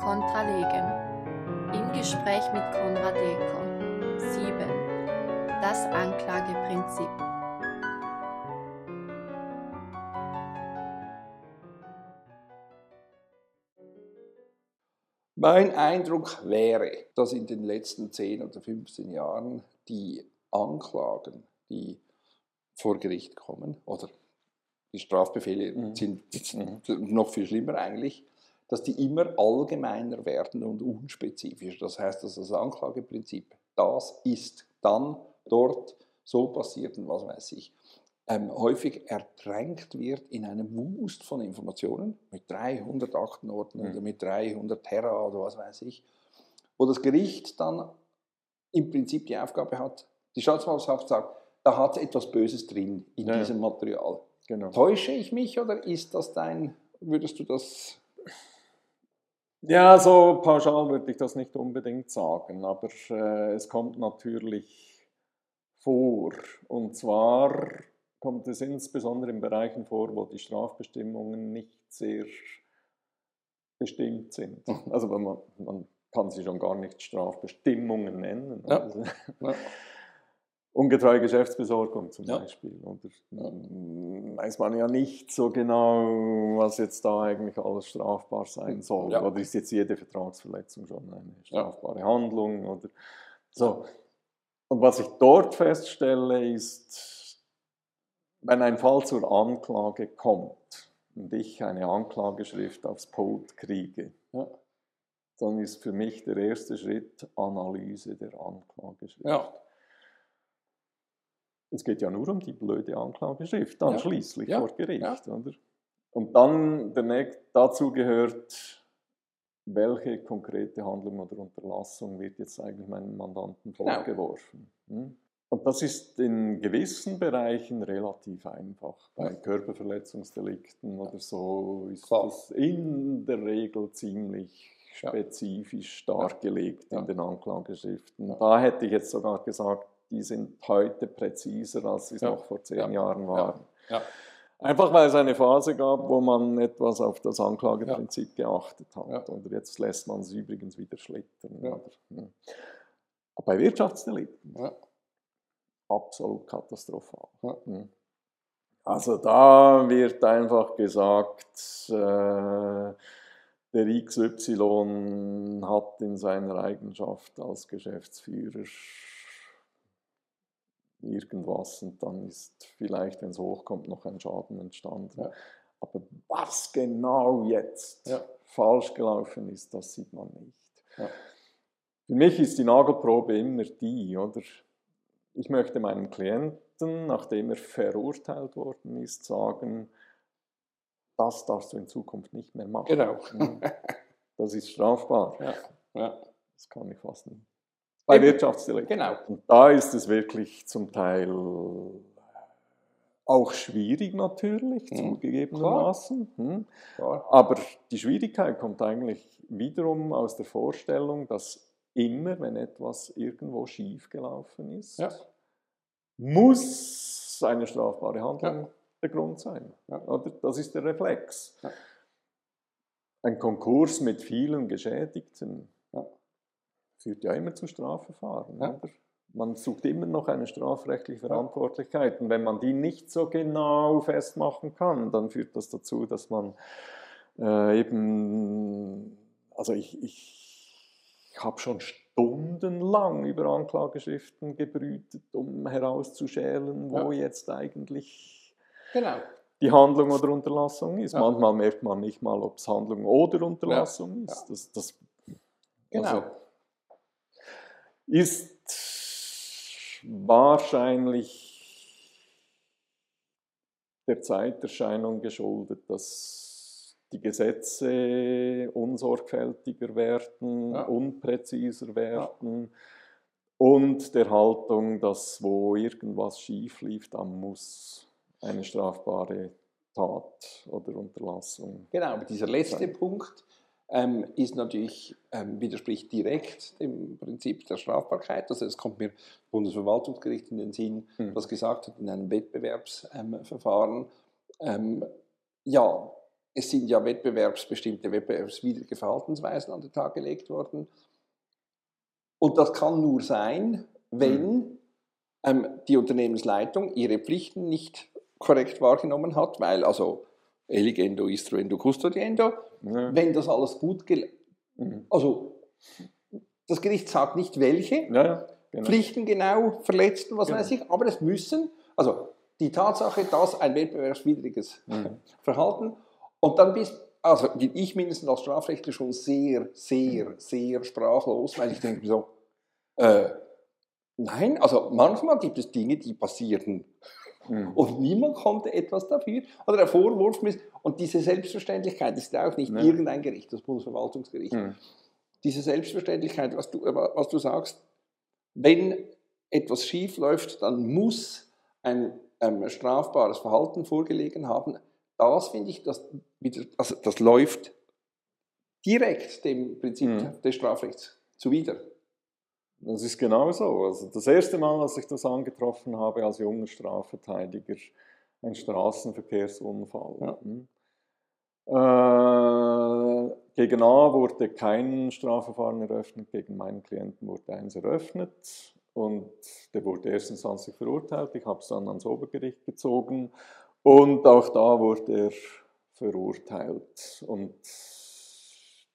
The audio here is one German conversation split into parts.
Kontralegen. Im Gespräch mit Konrad Eker. 7. Das Anklageprinzip. Mein Eindruck wäre, dass in den letzten 10 oder 15 Jahren die Anklagen, die vor Gericht kommen, oder die Strafbefehle Mhm. sind noch viel schlimmer eigentlich, dass die immer allgemeiner werden und unspezifischer. Das heißt, dass das Anklageprinzip, das ist dann dort so passiert und was weiß ich, ähm, häufig ertränkt wird in einem Wust von Informationen mit 300 Aktenordnern Mhm. oder mit 300 Terra oder was weiß ich, wo das Gericht dann im Prinzip die Aufgabe hat, die Staatsanwaltschaft sagt, da hat etwas Böses drin in ja. diesem Material. Genau. Täusche ich mich oder ist das dein, würdest du das Ja, so pauschal würde ich das nicht unbedingt sagen, aber äh, es kommt natürlich vor. Und zwar kommt es insbesondere in Bereichen vor, wo die Strafbestimmungen nicht sehr bestimmt sind. Also man, man kann sie schon gar nicht Strafbestimmungen nennen. Ja. Also, Ja. Ungetreue Geschäftsbesorgung zum Ja. Beispiel. Oder mm, weiß man ja nicht so genau, was jetzt da eigentlich alles strafbar sein soll. Ja. Oder ist jetzt jede Vertragsverletzung schon eine strafbare Handlung? Oder so. Und was ich dort feststelle, ist, wenn ein Fall zur Anklage kommt und ich eine Anklageschrift aufs Pult kriege, Ja. dann ist für mich der erste Schritt Analyse der Anklageschrift. Ja. Es geht ja nur um die blöde Anklageschrift, dann Ja. schließlich Ja. vor Gericht. Oder? Und dann der nächst, dazu gehört, welche konkrete Handlung oder Unterlassung wird jetzt eigentlich meinem Mandanten Genau. vorgeworfen. Hm? Und das ist in gewissen Bereichen relativ einfach. Bei Ja. Körperverletzungsdelikten oder so ist Klar. das in der Regel ziemlich Ja. spezifisch dargelegt Ja. in den Anklageschriften. Ja. Da hätte ich jetzt sogar gesagt, die sind heute präziser, als sie es Ja. noch vor zehn Ja. Jahren waren. Ja. Einfach weil es eine Phase gab, wo man etwas auf das Anklageprinzip geachtet hat. Und jetzt lässt man es übrigens wieder schlittern. Hm. Aber bei Wirtschaftsdelikten absolut katastrophal. Hm. Also da wird einfach gesagt, äh, der XY hat in seiner Eigenschaft als Geschäftsführer irgendwas und dann ist vielleicht, wenn es hochkommt, noch ein Schaden entstanden. Ja. Aber was genau jetzt Ja. falsch gelaufen ist, das sieht man nicht. Ja. Für mich ist die Nagelprobe immer die, oder? Ich möchte meinem Klienten, nachdem er verurteilt worden ist, sagen, das darfst du in Zukunft nicht mehr machen. Genau. Mhm. Das ist strafbar. Ja. Ja. Das kann ich fast nicht. Bei Eben. Wirtschaftsdelikten. Genau. Und da ist es wirklich zum Teil auch schwierig natürlich, Mhm. zugegebenermaßen. Hm. Aber die Schwierigkeit kommt eigentlich wiederum aus der Vorstellung, dass immer, wenn etwas irgendwo schief gelaufen ist, Ja. muss eine strafbare Handlung Ja. der Grund sein. Ja. Oder? Das ist der Reflex. Ein Konkurs mit vielen Geschädigten. Führt ja immer zu Strafverfahren. Ja. Man sucht immer noch eine strafrechtliche Verantwortlichkeit. Und wenn man die nicht so genau festmachen kann, dann führt das dazu, dass man äh, eben, also ich, ich habe schon stundenlang über Anklageschriften gebrütet, um herauszuschälen, wo jetzt eigentlich Genau. die Handlung oder Unterlassung ist. Ja. Manchmal merkt man nicht mal, ob es Handlung oder Unterlassung Ja. ist. Das, das Genau. also, ist wahrscheinlich der Zeiterscheinung geschuldet, dass die Gesetze unsorgfältiger werden, Ja. unpräziser werden und der Haltung, dass wo irgendwas schief lief, dann muss eine strafbare Tat oder Unterlassung. Genau, aber dieser letzte Sein. Punkt ähm, ist natürlich, ähm, widerspricht direkt dem Prinzip der Strafbarkeit. Also es kommt mir das Bundesverwaltungsgericht in den Sinn, Mhm. das gesagt hat in einem Wettbewerbsverfahren, ähm, ja, es sind ja wettbewerbsbestimmte, wettbewerbswidrige Verhaltensweisen an den Tag gelegt worden. Und das kann nur sein, wenn ähm, die Unternehmensleitung ihre Pflichten nicht korrekt wahrgenommen hat, weil also eligendo, instruendo, custodiendo, Ja. wenn das alles gut gelingt. Mhm. Also das Gericht sagt nicht welche, Ja, genau. Pflichten genau verletzt und was Genau. weiß ich, aber es müssen, also die Tatsache, dass ein wettbewerbswidriges Mhm. Verhalten und dann bist, also bin ich mindestens als Strafrechtler schon sehr, sehr, sehr sprachlos, weil ich denke so, äh, nein, also manchmal gibt es Dinge, die passieren Mhm. und niemand konnte etwas dafür. Oder der Vorwurf ist, und diese Selbstverständlichkeit ist ja auch nicht Ja. irgendein Gericht, das Bundesverwaltungsgericht. Mhm. Diese Selbstverständlichkeit, was du, was du sagst, wenn etwas schief läuft, dann muss ein ähm, strafbares Verhalten vorgelegen haben. Das finde ich, das, also das läuft direkt dem Prinzip Mhm. des Strafrechts zuwider. Das ist genau so. Also das erste Mal, als ich das angetroffen habe als junger Strafverteidiger, ein Straßenverkehrsunfall. Ja. Hm. Äh, gegen A wurde kein Strafverfahren eröffnet, gegen meinen Klienten wurde eins eröffnet und der wurde erstinstanzlich verurteilt. Ich habe es dann ans Obergericht gezogen und auch da wurde er verurteilt. Und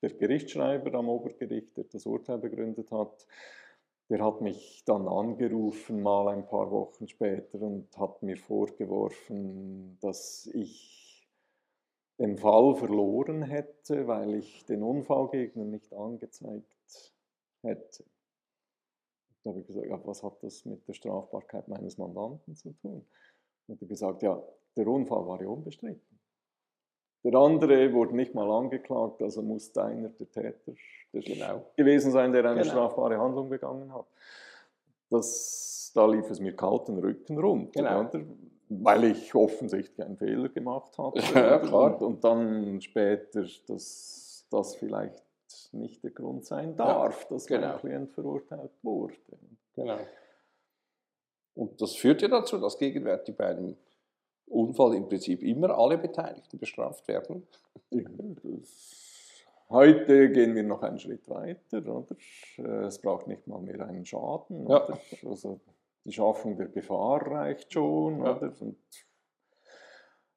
der Gerichtsschreiber am Obergericht, der das Urteil begründet hat, der hat mich dann angerufen, mal ein paar Wochen später, und hat mir vorgeworfen, dass ich den Fall verloren hätte, weil ich den Unfallgegner nicht angezeigt hätte. Da habe ich gesagt, ja, was hat das mit der Strafbarkeit meines Mandanten zu tun? Und er gesagt, ja, der Unfall war ja unbestritten. Der andere wurde nicht mal angeklagt, also muss deiner der Täter Genau. gewesen sein, der eine Genau. strafbare Handlung begangen hat. Das, da lief es mir kalten Rücken runter, Genau. weil ich offensichtlich einen Fehler gemacht hatte. Ja, klar. Und, und dann später, dass das vielleicht nicht der Grund sein darf, dass genau. mein Klient verurteilt wurde. Genau. Und das führt ja dazu, dass gegenwärtig bei einem Unfall im Prinzip immer alle Beteiligten bestraft werden. Heute gehen wir noch einen Schritt weiter, oder? Es braucht nicht mal mehr einen Schaden, Ja. Also die Schaffung der Gefahr reicht schon, Ja.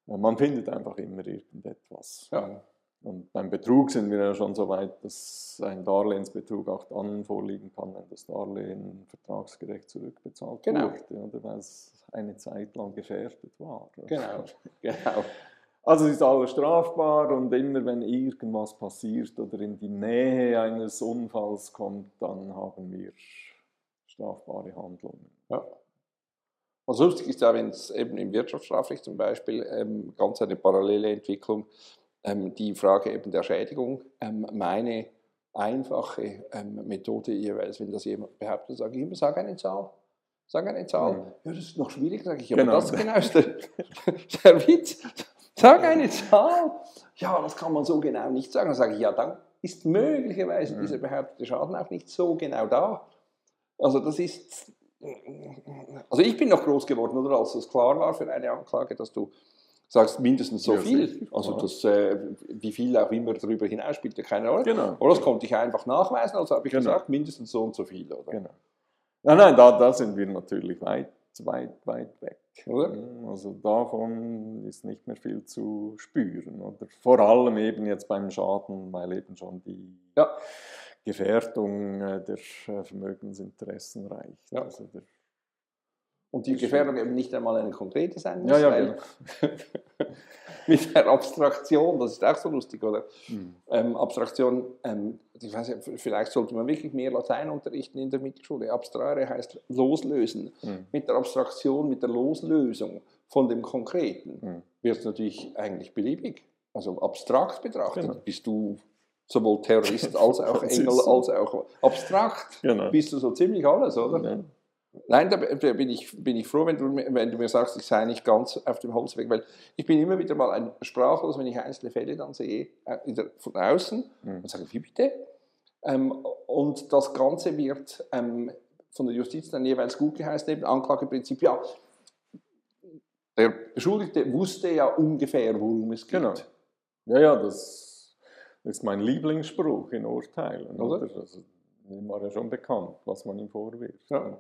man findet einfach immer irgendetwas. Ja. Und beim Betrug sind wir ja schon so weit, dass ein Darlehensbetrug auch dann vorliegen kann, wenn das Darlehen vertragsgerecht zurückbezahlt Genau. wurde, oder weil es eine Zeit lang gefährdet war. Genau. genau. Also es ist alles strafbar und immer wenn irgendwas passiert oder in die Nähe eines Unfalls kommt, dann haben wir strafbare Handlungen. Ja. Was lustig ist ja, wenn es eben im Wirtschaftsstrafrecht zum Beispiel ähm, ganz eine parallele Entwicklung, die Frage eben der Schädigung, ähm, meine einfache ähm, Methode jeweils, wenn das jemand behauptet, sage ich immer, sag eine Zahl. Sag eine Zahl. Mhm. Ja, das ist noch schwierig, sage ich. Aber Genau. das genau ist der, der Witz. Sag eine Zahl. Ja, das kann man so genau nicht sagen. Dann sage ich, ja, dann ist möglicherweise Mhm. dieser behauptete Schaden auch nicht so genau da. Also das ist, also ich bin noch groß geworden, oder als es klar war für eine Anklage, dass du sagst mindestens so Ja, viel. Also das, äh, wie viel auch immer darüber hinaus spielt ja keine Rolle. Genau. Oder das konnte ich einfach nachweisen, also habe ich Genau. gesagt, mindestens so und so viel. Oder? Genau. Nein, nein, da, da sind wir natürlich weit, weit, weit weg. Oder? Also davon ist nicht mehr viel zu spüren. Oder? Vor allem eben jetzt beim Schaden, weil eben schon die Ja. Gefährdung äh, der äh, Vermögensinteressen reicht. Ja. Also der, Und die Gefährdung eben nicht einmal eine konkrete sein muss, ja, ja, weil genau. mit der Abstraktion, das ist auch so lustig, oder? Mhm. Ähm, Abstraktion, ähm, ich weiß nicht, vielleicht sollte man wirklich mehr Latein unterrichten in der Mittelschule. Abstrare heißt loslösen. Mhm. Mit der Abstraktion, mit der Loslösung von dem Konkreten Mhm. wird es natürlich eigentlich beliebig. Also abstrakt betrachtet Genau. bist du sowohl Terrorist als auch Engel, als auch abstrakt. Genau. Bist du so ziemlich alles, oder? Ja. Nein, da bin ich, bin ich froh, wenn du, mir- wenn du mir sagst, ich sei nicht ganz auf dem Holzweg, weil ich bin immer wieder mal ein sprachlos, wenn ich einzelne Fälle dann sehe, äh, von außen, Mhm. und sage, wie bitte? Ähm, und das Ganze wird ähm, von der Justiz dann jeweils gut geheißen, eben Anklageprinzip, ja, der Beschuldigte wusste ja ungefähr, worum es geht. Genau. Ja, ja, das ist mein Lieblingsspruch in Urteilen. Oder? Oder? Also, war ja schon bekannt, was man ihm vorwirft. Ja.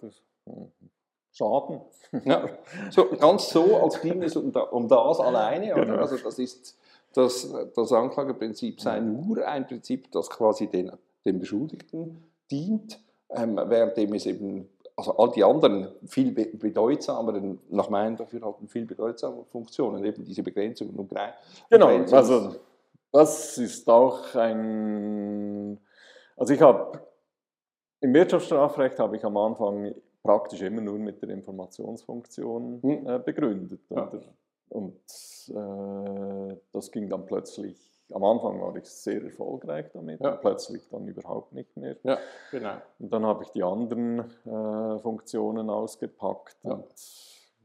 Schaden. Ja, so, ganz so, als ging es um, da, um das alleine. Genau. Also das ist das, das Anklageprinzip sei nur ein Prinzip, das quasi den, dem Beschuldigten dient, ähm, währenddem es eben, also all die anderen viel be bedeutsameren, nach meinem Dafürhalten viel bedeutsamere Funktionen, eben diese Begrenzung und Grei- Genau, also das ist auch ein. Also ich habe im Wirtschaftsstrafrecht habe ich am Anfang praktisch immer nur mit der Informationsfunktion Hm. äh, begründet. Ja. Und äh, das ging dann plötzlich, am Anfang war ich sehr erfolgreich damit, Ja. plötzlich dann überhaupt nicht mehr. Ja, genau. Und dann habe ich die anderen äh, Funktionen ausgepackt Ja. und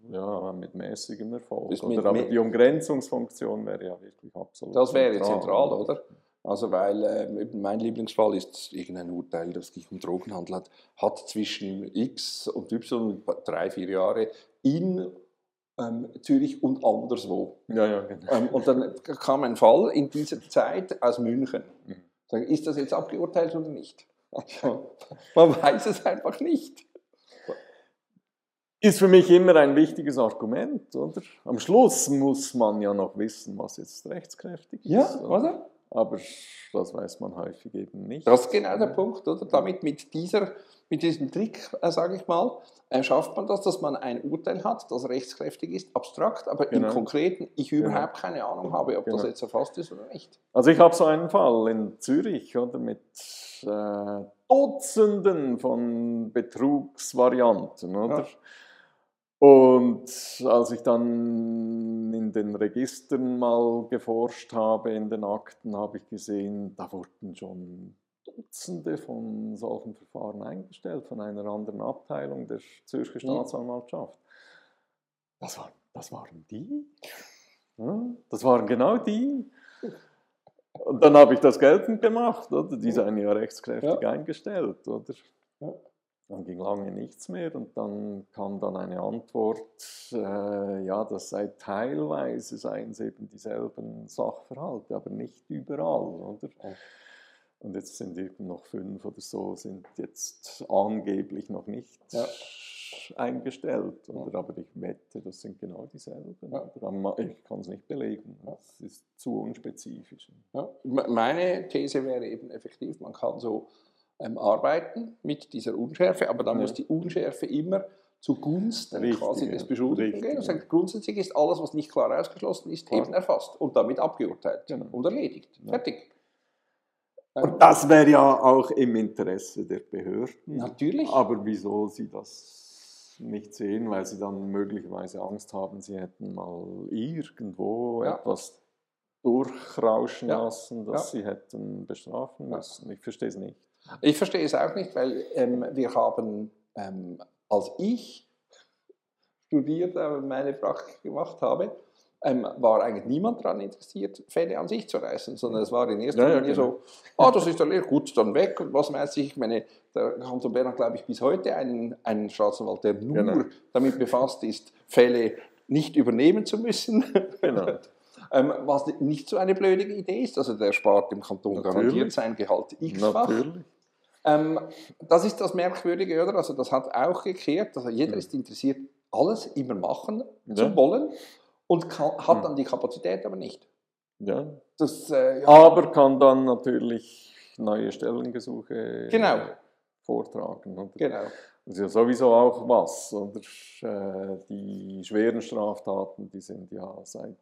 ja, mit mäßigem Erfolg. Mit Oder, aber die Umgrenzungsfunktion wäre ja wirklich absolut Das wäre zentral, oder? Also weil eben mein Lieblingsfall ist irgendein Urteil, das sich um Drogenhandel hat, hat zwischen X und Y drei, vier Jahre in ähm, Zürich und anderswo. Ja, ja, genau. Ähm, und dann kam ein Fall in dieser Zeit aus München. Mhm. Ist das jetzt abgeurteilt oder nicht? Man weiß es einfach nicht. Ist für mich immer ein wichtiges Argument, oder? Am Schluss muss man ja noch wissen, was jetzt rechtskräftig ist. oder? oder? Aber das weiß man häufig eben nicht. Das ist genau der Punkt, oder? Damit mit, dieser, mit diesem Trick, äh, sage ich mal, äh, schafft man das, dass man ein Urteil hat, das rechtskräftig ist, abstrakt, aber Genau. im Konkreten ich Genau. überhaupt keine Ahnung habe, ob das Genau. jetzt erfasst ist oder nicht. Also ich habe so einen Fall in Zürich, oder, mit äh, Dutzenden von Betrugsvarianten, oder? Ja. Und als ich dann in den Registern mal geforscht habe, in den Akten, habe ich gesehen, da wurden schon Dutzende von solchen Verfahren eingestellt von einer anderen Abteilung der Zürcher Mhm. Staatsanwaltschaft. Das, war, das waren die. Ja, das waren genau die. Und dann habe ich das geltend gemacht, oder? Die seien ja rechtskräftig eingestellt, oder? Ja. Dann ging lange nichts mehr und dann kam dann eine Antwort, äh, ja, das sei teilweise seien es eben dieselben Sachverhalte, aber nicht überall, oder? Ja. Und jetzt sind eben noch fünf oder so, sind jetzt angeblich noch nicht Ja. eingestellt. Oder? Aber ich wette, das sind genau dieselben. Ja. Ich kann es nicht belegen. Das ist zu unspezifisch. Ja. Me- Meine These wäre eben effektiv, man kann so ähm, arbeiten mit dieser Unschärfe, aber dann Ja. muss die Unschärfe immer zugunsten Richtig, quasi ja. des Beschuldigten gehen. Und ja. grundsätzlich ist alles, was nicht klar ausgeschlossen ist, Ja. eben erfasst und damit abgeurteilt Genau. und erledigt. Ja. Fertig. Ähm, Und das wäre ja auch im Interesse der Behörden. Natürlich. Aber wieso sie das nicht sehen, weil sie dann möglicherweise Angst haben, sie hätten mal irgendwo Ja. etwas durchrauschen Ja. lassen, das sie hätten bestrafen Ja. müssen. Ich verstehe es nicht. Ich verstehe es auch nicht, weil ähm, wir haben, ähm, als ich studiert habe, meine Praktik gemacht habe, ähm, war eigentlich niemand daran interessiert, Fälle an sich zu reißen, sondern es war in erster Ja, ja, Linie genau. so, ah, das ist der Lehrer, gut, dann weg. Und was weiß ich, ich meine, der Kanton Bern hat, glaube ich, bis heute einen, einen Staatsanwalt, der nur Genau. damit befasst ist, Fälle nicht übernehmen zu müssen. Genau. ähm, was nicht so eine blöde Idee ist. Also der spart dem Kanton Natürlich. garantiert sein Gehalt x-fach. Natürlich. Ähm, das ist das Merkwürdige, oder? Also das hat auch gekehrt. Also jeder Ja. ist interessiert, alles immer machen Ja. zu wollen und kann, hat Ja. dann die Kapazität aber nicht. Ja. Das, äh, ja, Aber kann dann natürlich neue Stellengesuche Genau. vortragen. Oder? genau. Das ist ja sowieso auch was. Oder? Äh, Die schweren Straftaten, die sind ja seit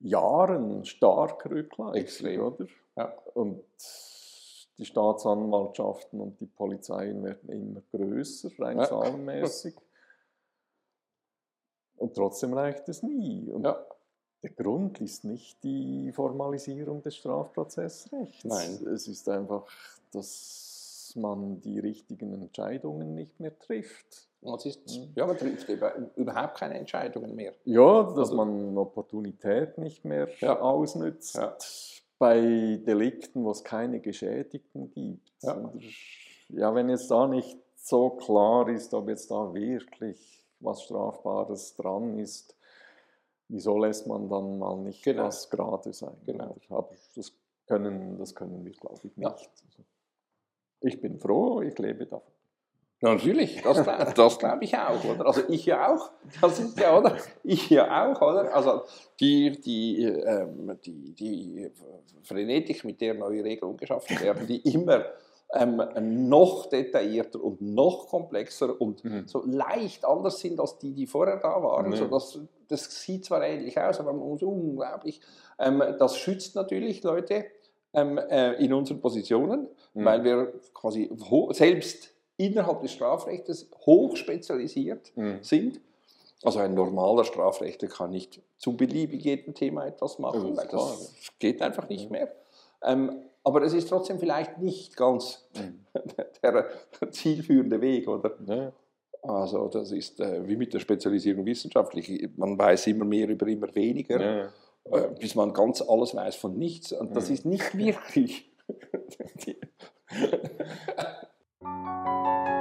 Jahren stark rückläufig. Extrem. Oder? Ja. Und die Staatsanwaltschaften und die Polizeien werden immer größer, rein Ja. zahlenmäßig. Und trotzdem reicht es nie. Und Ja. der Grund ist nicht die Formalisierung des Strafprozessrechts. Nein. Es ist einfach, dass man die richtigen Entscheidungen nicht mehr trifft. Das ist, Mhm. ja, man trifft über, überhaupt keine Entscheidungen mehr. Ja, dass Also- man Opportunität nicht mehr Ja. ausnützt. Ja. Bei Delikten, wo es keine Geschädigten gibt. Ja. Ja, wenn jetzt da nicht so klar ist, ob jetzt da wirklich was Strafbares dran ist, wieso lässt man dann mal nicht Genau. was gerade sein? Genau. Aber das können, das können wir, glaube ich, nicht. Ja. Also, ich bin froh, ich lebe davon. Natürlich, das, das glaube ich auch, oder? Also ich ja auch, das ist ja, oder? Ich ja auch, oder? Also die, die, ähm, die, die Frenetik, mit der neue Regeln geschaffen werden, die immer ähm, noch detaillierter und noch komplexer und Mhm. so leicht anders sind als die, die vorher da waren. Ja. So, das, das sieht zwar ähnlich aus, aber man muss unglaublich. Ähm, das schützt natürlich Leute ähm, äh, in unseren Positionen, Mhm. weil wir quasi selbst innerhalb des Strafrechts hoch spezialisiert Mhm. sind. Also ein normaler Strafrechtler kann nicht zu beliebig jedem Thema etwas machen, Das weil das geht einfach nicht mehr. Ähm, aber es ist trotzdem vielleicht nicht ganz Mhm. der zielführende Weg, oder? Ja. Also das ist äh, wie mit der Spezialisierung wissenschaftlich. Man weiß immer mehr über immer weniger, Ja. äh, bis man ganz alles weiß von nichts. Und das Mhm. ist nicht wirklich. Thank you.